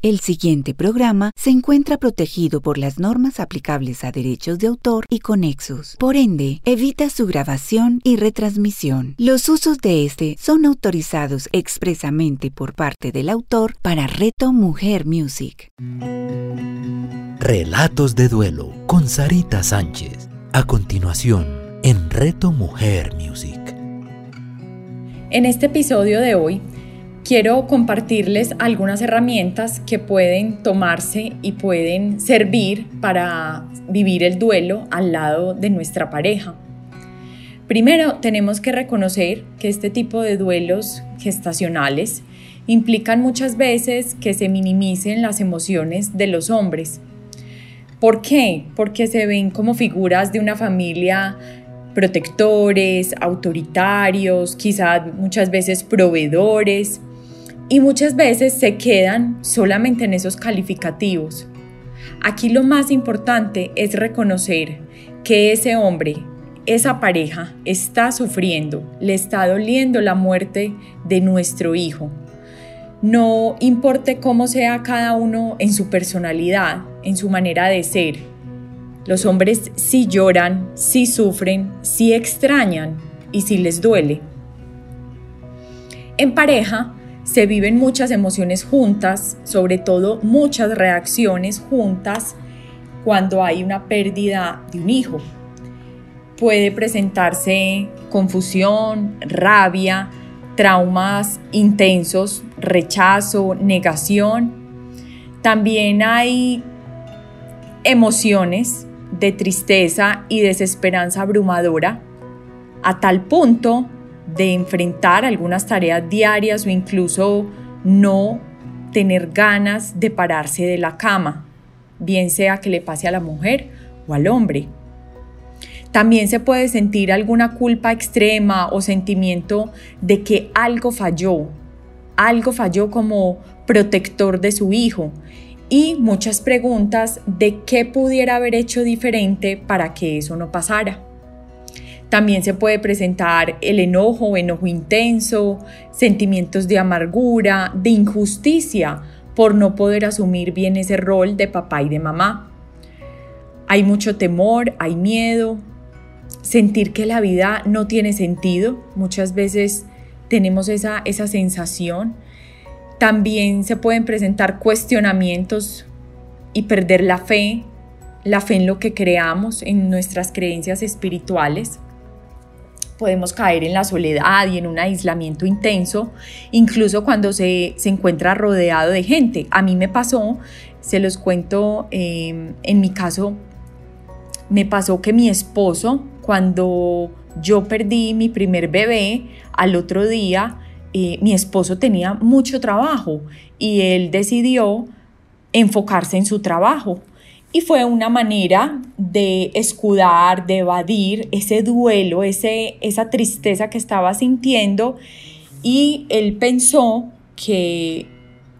El siguiente programa se encuentra protegido por las normas aplicables a derechos de autor y conexos. Por ende, evita su grabación y retransmisión. Los usos de este son autorizados expresamente por parte del autor para Reto Mujer Music. Relatos de duelo con Sarita Sánchez. A continuación, en Reto Mujer Music. En este episodio de hoy, quiero compartirles algunas herramientas que pueden tomarse y pueden servir para vivir el duelo al lado de nuestra pareja. Primero, tenemos que reconocer que este tipo de duelos gestacionales implican muchas veces que se minimicen las emociones de los hombres. ¿Por qué? Porque se ven como figuras de una familia protectores, autoritarios, quizás muchas veces proveedores, y muchas veces se quedan solamente en esos calificativos. Aquí lo más importante es reconocer que ese hombre, esa pareja está sufriendo, le está doliendo la muerte de nuestro hijo. No importe cómo sea cada uno en su personalidad, en su manera de ser. Los hombres sí lloran, sí sufren, sí extrañan y sí les duele. En pareja, se viven muchas emociones juntas, sobre todo muchas reacciones juntas cuando hay una pérdida de un hijo. Puede presentarse confusión, rabia, traumas intensos, rechazo, negación. También hay emociones de tristeza y desesperanza abrumadora, a tal punto de enfrentar algunas tareas diarias o incluso no tener ganas de pararse de la cama, bien sea que le pase a la mujer o al hombre. También se puede sentir alguna culpa extrema o sentimiento de que algo falló, algo falló como protector de su hijo y muchas preguntas de qué pudiera haber hecho diferente para que eso no pasara. También se puede presentar el enojo, enojo intenso, sentimientos de amargura, de injusticia por no poder asumir bien ese rol de papá y de mamá. Hay mucho temor, hay miedo, sentir que la vida no tiene sentido. Muchas veces tenemos esa, esa sensación. También se pueden presentar cuestionamientos y perder la fe, la fe en lo que creamos, en nuestras creencias espirituales podemos caer en la soledad y en un aislamiento intenso, incluso cuando se, encuentra rodeado de gente. A mí me pasó, se los cuento, em, en mi caso, me pasó que mi esposo, cuando yo perdí mi primer bebé, al otro día, eh, mi esposo tenía mucho trabajo y él decidió enfocarse en su trabajo y fue una manera de escudar, de evadir ese duelo, ese, esa tristeza que estaba sintiendo y él pensó que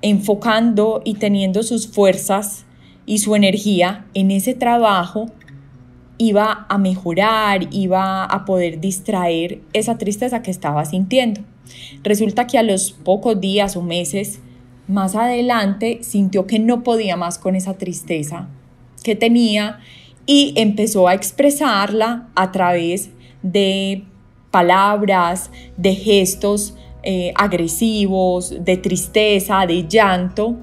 enfocando y teniendo sus fuerzas y su energía en ese trabajo iba a mejorar, iba a poder distraer esa tristeza que estaba sintiendo. Resulta que a los pocos días o meses más adelante sintió que no podía más con esa tristeza que tenía y empezó a expresarla a través de palabras, de gestos eh, agresivos, de tristeza, de llanto.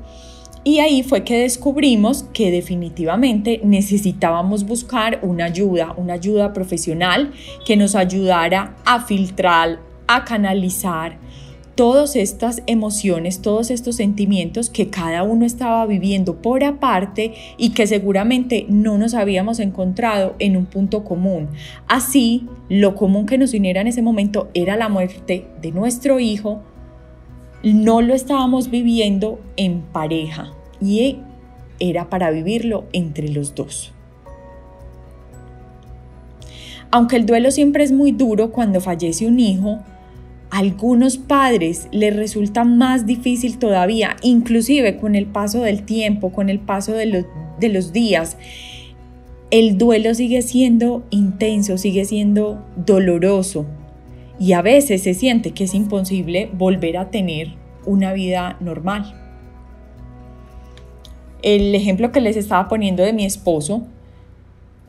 Y ahí fue que descubrimos que definitivamente necesitábamos buscar una ayuda, una ayuda profesional que nos ayudara a filtrar, a canalizar todas estas emociones, todos estos sentimientos que cada uno estaba viviendo por aparte y que seguramente no nos habíamos encontrado en un punto común. Así, lo común que nos uniera en ese momento era la muerte de nuestro hijo. No lo estábamos viviendo en pareja y era para vivirlo entre los dos. Aunque el duelo siempre es muy duro cuando fallece un hijo, algunos padres les resulta más difícil todavía, inclusive con el paso del tiempo, con el paso de los, días. El duelo sigue siendo intenso, sigue siendo doloroso y a veces se siente que es imposible volver a tener una vida normal. el ejemplo que les estaba poniendo de mi esposo,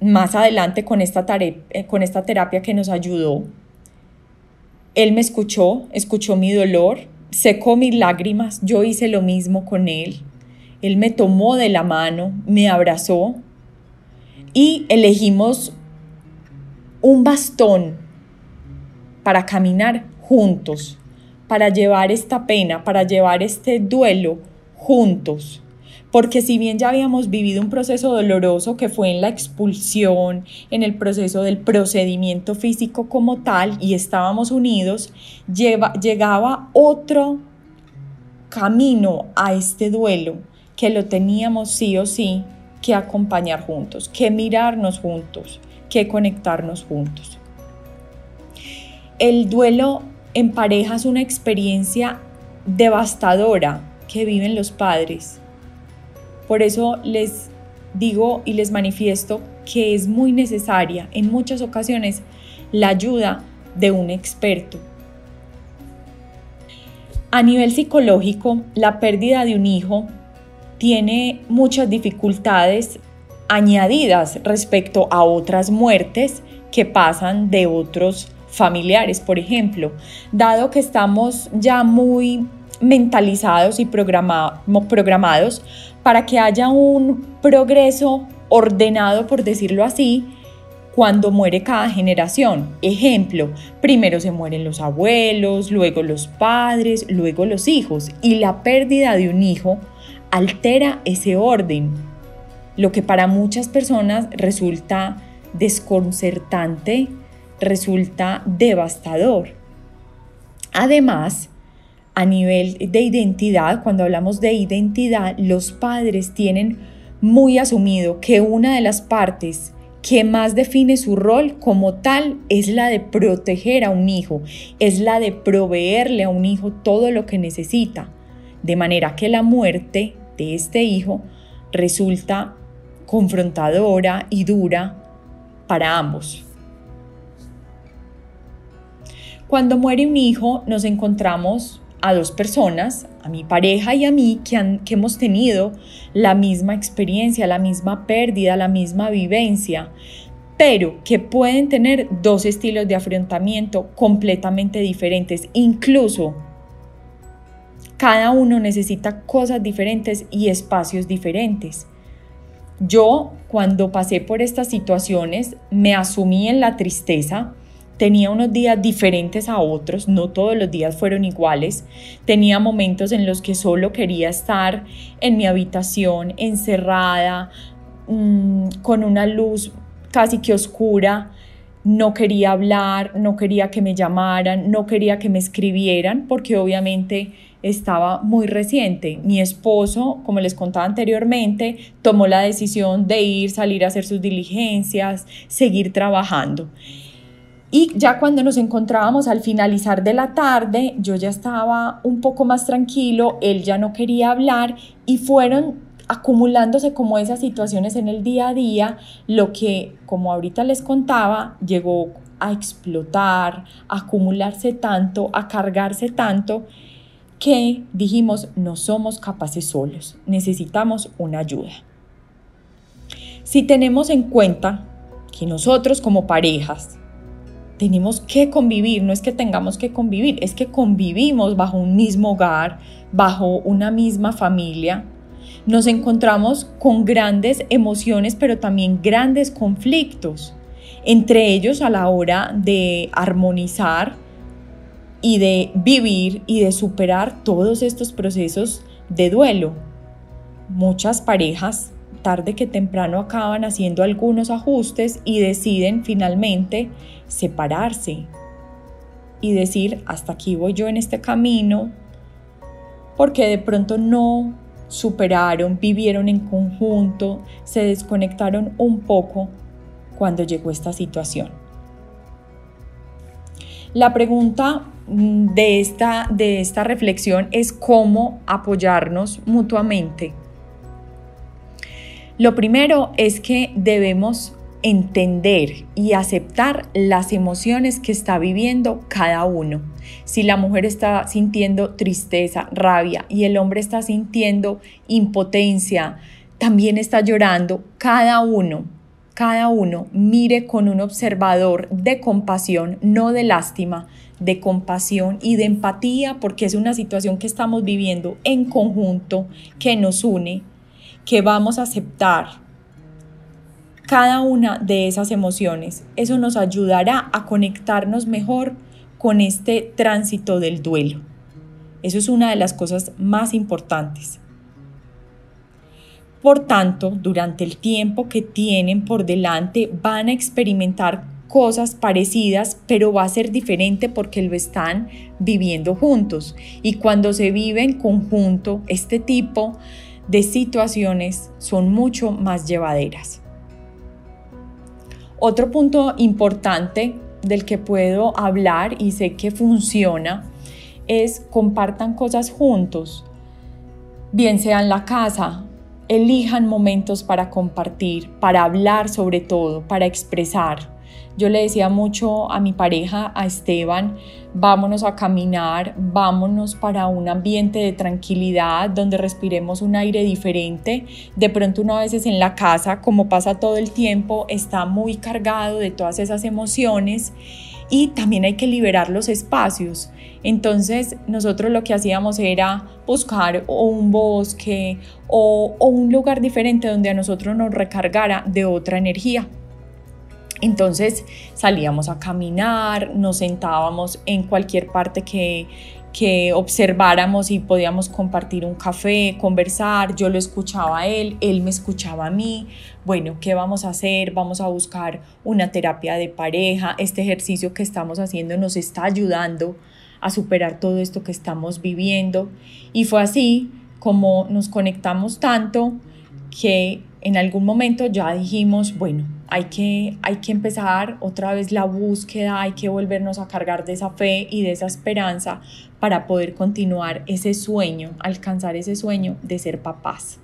más adelante con esta, eh, con esta terapia que nos ayudó, él me escuchó, escuchó mi dolor, secó mis lágrimas, yo hice lo mismo con él. Él me tomó de la mano, me abrazó y elegimos un bastón para caminar juntos, para llevar esta pena, para llevar este duelo juntos porque si bien ya habíamos vivido un proceso doloroso que fue en la expulsión, en el proceso del procedimiento físico como tal, y estábamos unidos, llegaba otro camino a este duelo que lo teníamos sí o sí que acompañar juntos, que mirarnos juntos, que conectarnos juntos. El duelo en pareja es una experiencia devastadora que viven los padres por eso les digo y les manifiesto que es muy necesaria en muchas ocasiones la ayuda de un experto. A nivel psicológico, la pérdida de un hijo tiene muchas dificultades añadidas respecto a otras muertes que pasan de otros familiares, por ejemplo, dado que estamos ya muy mentalizados y programados para que haya un progreso ordenado, por decirlo así, cuando muere cada generación. Ejemplo, primero se mueren los abuelos, luego los padres, luego los hijos, y la pérdida de un hijo altera ese orden, lo que para muchas personas resulta desconcertante, resulta devastador. Además, a nivel de identidad, cuando hablamos de identidad, los padres tienen muy asumido que una de las partes que más define su rol como tal es la de proteger a un hijo, es la de proveerle a un hijo todo lo que necesita, de manera que la muerte de este hijo resulta confrontadora y dura para ambos. Cuando muere un hijo nos encontramos a dos personas, a mi pareja y a mí, que, han, que hemos tenido la misma experiencia, la misma pérdida, la misma vivencia, pero que pueden tener dos estilos de afrontamiento completamente diferentes. Incluso cada uno necesita cosas diferentes y espacios diferentes. Yo, cuando pasé por estas situaciones, me asumí en la tristeza, Tenía unos días diferentes a otros, no todos los días fueron iguales. Tenía momentos en los que solo quería estar en mi habitación, encerrada, mm, con una luz casi que oscura. No quería hablar, no quería que me llamaran, no quería que me escribieran, porque obviamente estaba muy reciente. Mi esposo, como les contaba anteriormente, tomó la decisión de ir, salir a hacer sus diligencias, seguir trabajando. Y ya cuando nos encontrábamos al finalizar de la tarde, yo ya estaba un poco más tranquilo, él ya no quería hablar y fueron acumulándose como esas situaciones en el día a día, lo que, como ahorita les contaba, llegó a explotar, a acumularse tanto, a cargarse tanto, que dijimos, no somos capaces solos, necesitamos una ayuda. Si tenemos en cuenta que nosotros como parejas tenemos que convivir, no es que tengamos que convivir, es que convivimos bajo un mismo hogar, bajo una misma familia. Nos encontramos con grandes emociones, pero también grandes conflictos, entre ellos a la hora de armonizar y de vivir y de superar todos estos procesos de duelo. Muchas parejas tarde que temprano acaban haciendo algunos ajustes y deciden finalmente separarse y decir, hasta aquí voy yo en este camino, porque de pronto no superaron, vivieron en conjunto, se desconectaron un poco cuando llegó esta situación. La pregunta mm, de esta, de esta reflexión es cómo apoyarnos mutuamente lo primero es que debemos entender y aceptar las emociones que está viviendo cada uno. Si la mujer está sintiendo tristeza, rabia y el hombre está sintiendo impotencia, también está llorando, cada uno, cada uno mire con un observador de compasión, no de lástima, de compasión y de empatía, porque es una situación que estamos viviendo en conjunto, que nos une, que vamos a aceptar cada una de esas emociones. Eso nos ayudará a conectarnos mejor con este tránsito del duelo. Eso es una de las cosas más importantes. Por tanto, durante el tiempo que tienen por delante van a experimentar cosas parecidas, pero va a ser diferente porque lo están viviendo juntos. Y cuando se vive en conjunto, este tipo de situaciones son mucho más llevaderas. Otro punto importante del que puedo hablar y sé que funciona es compartan cosas juntos, bien sea en la casa, elijan momentos para compartir, para hablar sobre todo, para expresar. Yo le decía mucho a mi pareja, a Esteban, vámonos a caminar, vámonos para un ambiente de tranquilidad donde respiremos un aire diferente. De pronto uno a veces en la casa, como pasa todo el tiempo, está muy cargado de todas esas emociones y también hay que liberar los espacios. Entonces nosotros lo que hacíamos era buscar un bosque o, o un lugar diferente donde a nosotros nos recargara de otra energía. Entonces salíamos a caminar, nos sentábamos en cualquier parte que, que observáramos y podíamos compartir un café, conversar, yo lo escuchaba a él, él me escuchaba a mí, bueno, ¿qué vamos a hacer? Vamos a buscar una terapia de pareja, este ejercicio que estamos haciendo nos está ayudando a superar todo esto que estamos viviendo. Y fue así como nos conectamos tanto que en algún momento ya dijimos, bueno, hay que, hay que empezar otra vez la búsqueda, hay que volvernos a cargar de esa fe y de esa esperanza para poder continuar ese sueño, alcanzar ese sueño de ser papás.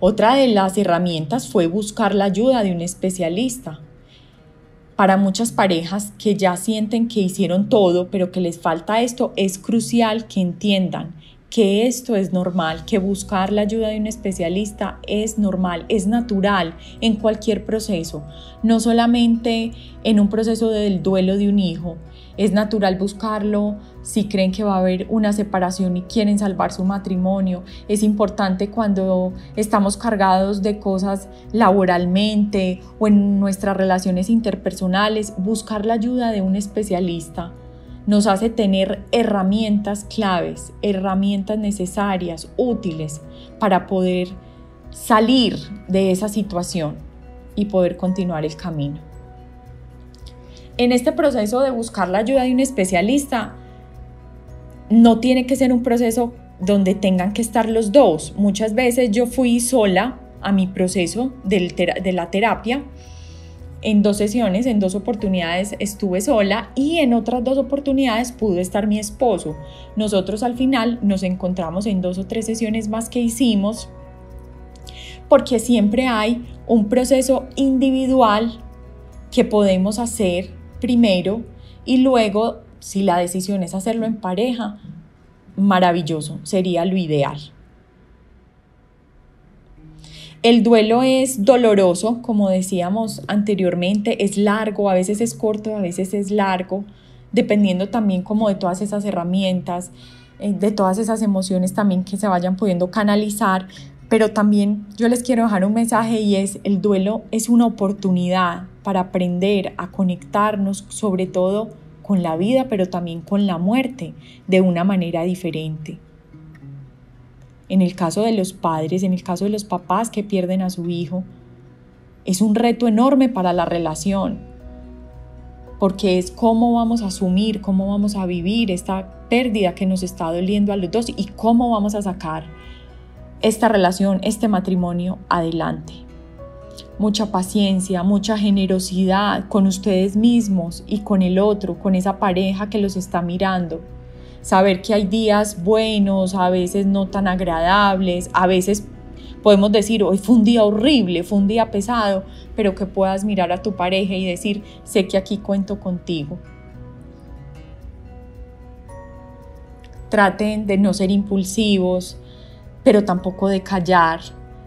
Otra de las herramientas fue buscar la ayuda de un especialista. Para muchas parejas que ya sienten que hicieron todo, pero que les falta esto, es crucial que entiendan que esto es normal, que buscar la ayuda de un especialista es normal, es natural en cualquier proceso, no solamente en un proceso del duelo de un hijo. Es natural buscarlo si creen que va a haber una separación y quieren salvar su matrimonio. Es importante cuando estamos cargados de cosas laboralmente o en nuestras relaciones interpersonales, buscar la ayuda de un especialista nos hace tener herramientas claves, herramientas necesarias, útiles para poder salir de esa situación y poder continuar el camino. En este proceso de buscar la ayuda de un especialista, no tiene que ser un proceso donde tengan que estar los dos. Muchas veces yo fui sola a mi proceso de la terapia en dos sesiones, en dos oportunidades estuve sola y en otras dos oportunidades pudo estar mi esposo. Nosotros al final nos encontramos en dos o tres sesiones más que hicimos porque siempre hay un proceso individual que podemos hacer primero y luego, si la decisión es hacerlo en pareja, maravilloso, sería lo ideal. El duelo es doloroso, como decíamos anteriormente, es largo, a veces es corto, a veces es largo, dependiendo también como de todas esas herramientas, eh, de todas esas emociones también que se vayan pudiendo canalizar, pero también yo les quiero dejar un mensaje y es el duelo es una oportunidad para aprender a conectarnos sobre todo con la vida, pero también con la muerte de una manera diferente en el caso de los padres, en el caso de los papás que pierden a su hijo, es un reto enorme para la relación, porque es cómo vamos a asumir, cómo vamos a vivir esta pérdida que nos está doliendo a los dos y cómo vamos a sacar esta relación, este matrimonio adelante. Mucha paciencia, mucha generosidad con ustedes mismos y con el otro, con esa pareja que los está mirando saber que hay días buenos, a veces no tan agradables, a veces podemos decir, hoy fue un día horrible, fue un día pesado, pero que puedas mirar a tu pareja y decir, sé que aquí cuento contigo. Traten de no ser impulsivos, pero tampoco de callar,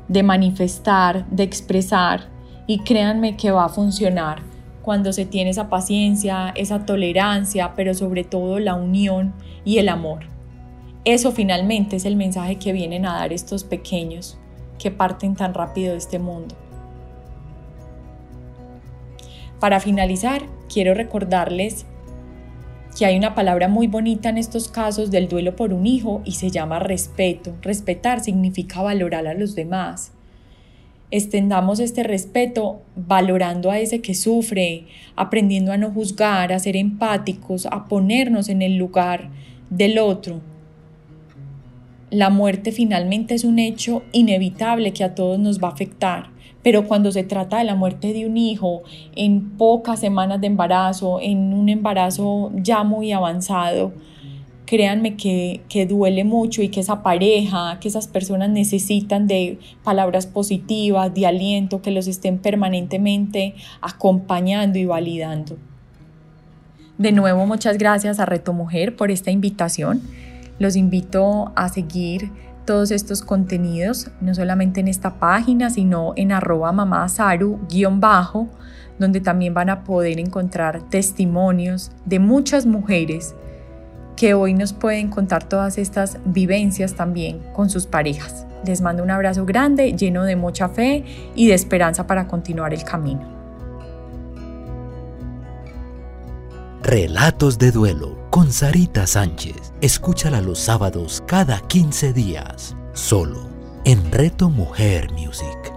de manifestar, de expresar. Y créanme que va a funcionar cuando se tiene esa paciencia, esa tolerancia, pero sobre todo la unión y el amor. Eso finalmente es el mensaje que vienen a dar estos pequeños que parten tan rápido de este mundo. Para finalizar, quiero recordarles que hay una palabra muy bonita en estos casos del duelo por un hijo y se llama respeto. Respetar significa valorar a los demás. Extendamos este respeto valorando a ese que sufre, aprendiendo a no juzgar, a ser empáticos, a ponernos en el lugar del otro. La muerte finalmente es un hecho inevitable que a todos nos va a afectar pero cuando se trata de la muerte de un hijo en pocas semanas de embarazo, en un embarazo ya muy avanzado, créanme que, que, duele mucho y que esa pareja, que esas personas necesitan de palabras positivas, de aliento, que los estén permanentemente acompañando y validando. De nuevo, muchas gracias a Reto Mujer por esta invitación. Los invito a seguir todos estos contenidos, no solamente en esta página, sino en arroba mamasaru-bajo, donde también van a poder encontrar testimonios de muchas mujeres que hoy nos pueden contar todas estas vivencias también con sus parejas. Les mando un abrazo grande, lleno de mucha fe y de esperanza para continuar el camino. Relatos de duelo con Sarita Sánchez. Escúchala los sábados cada 15 días, solo en Reto Mujer Music.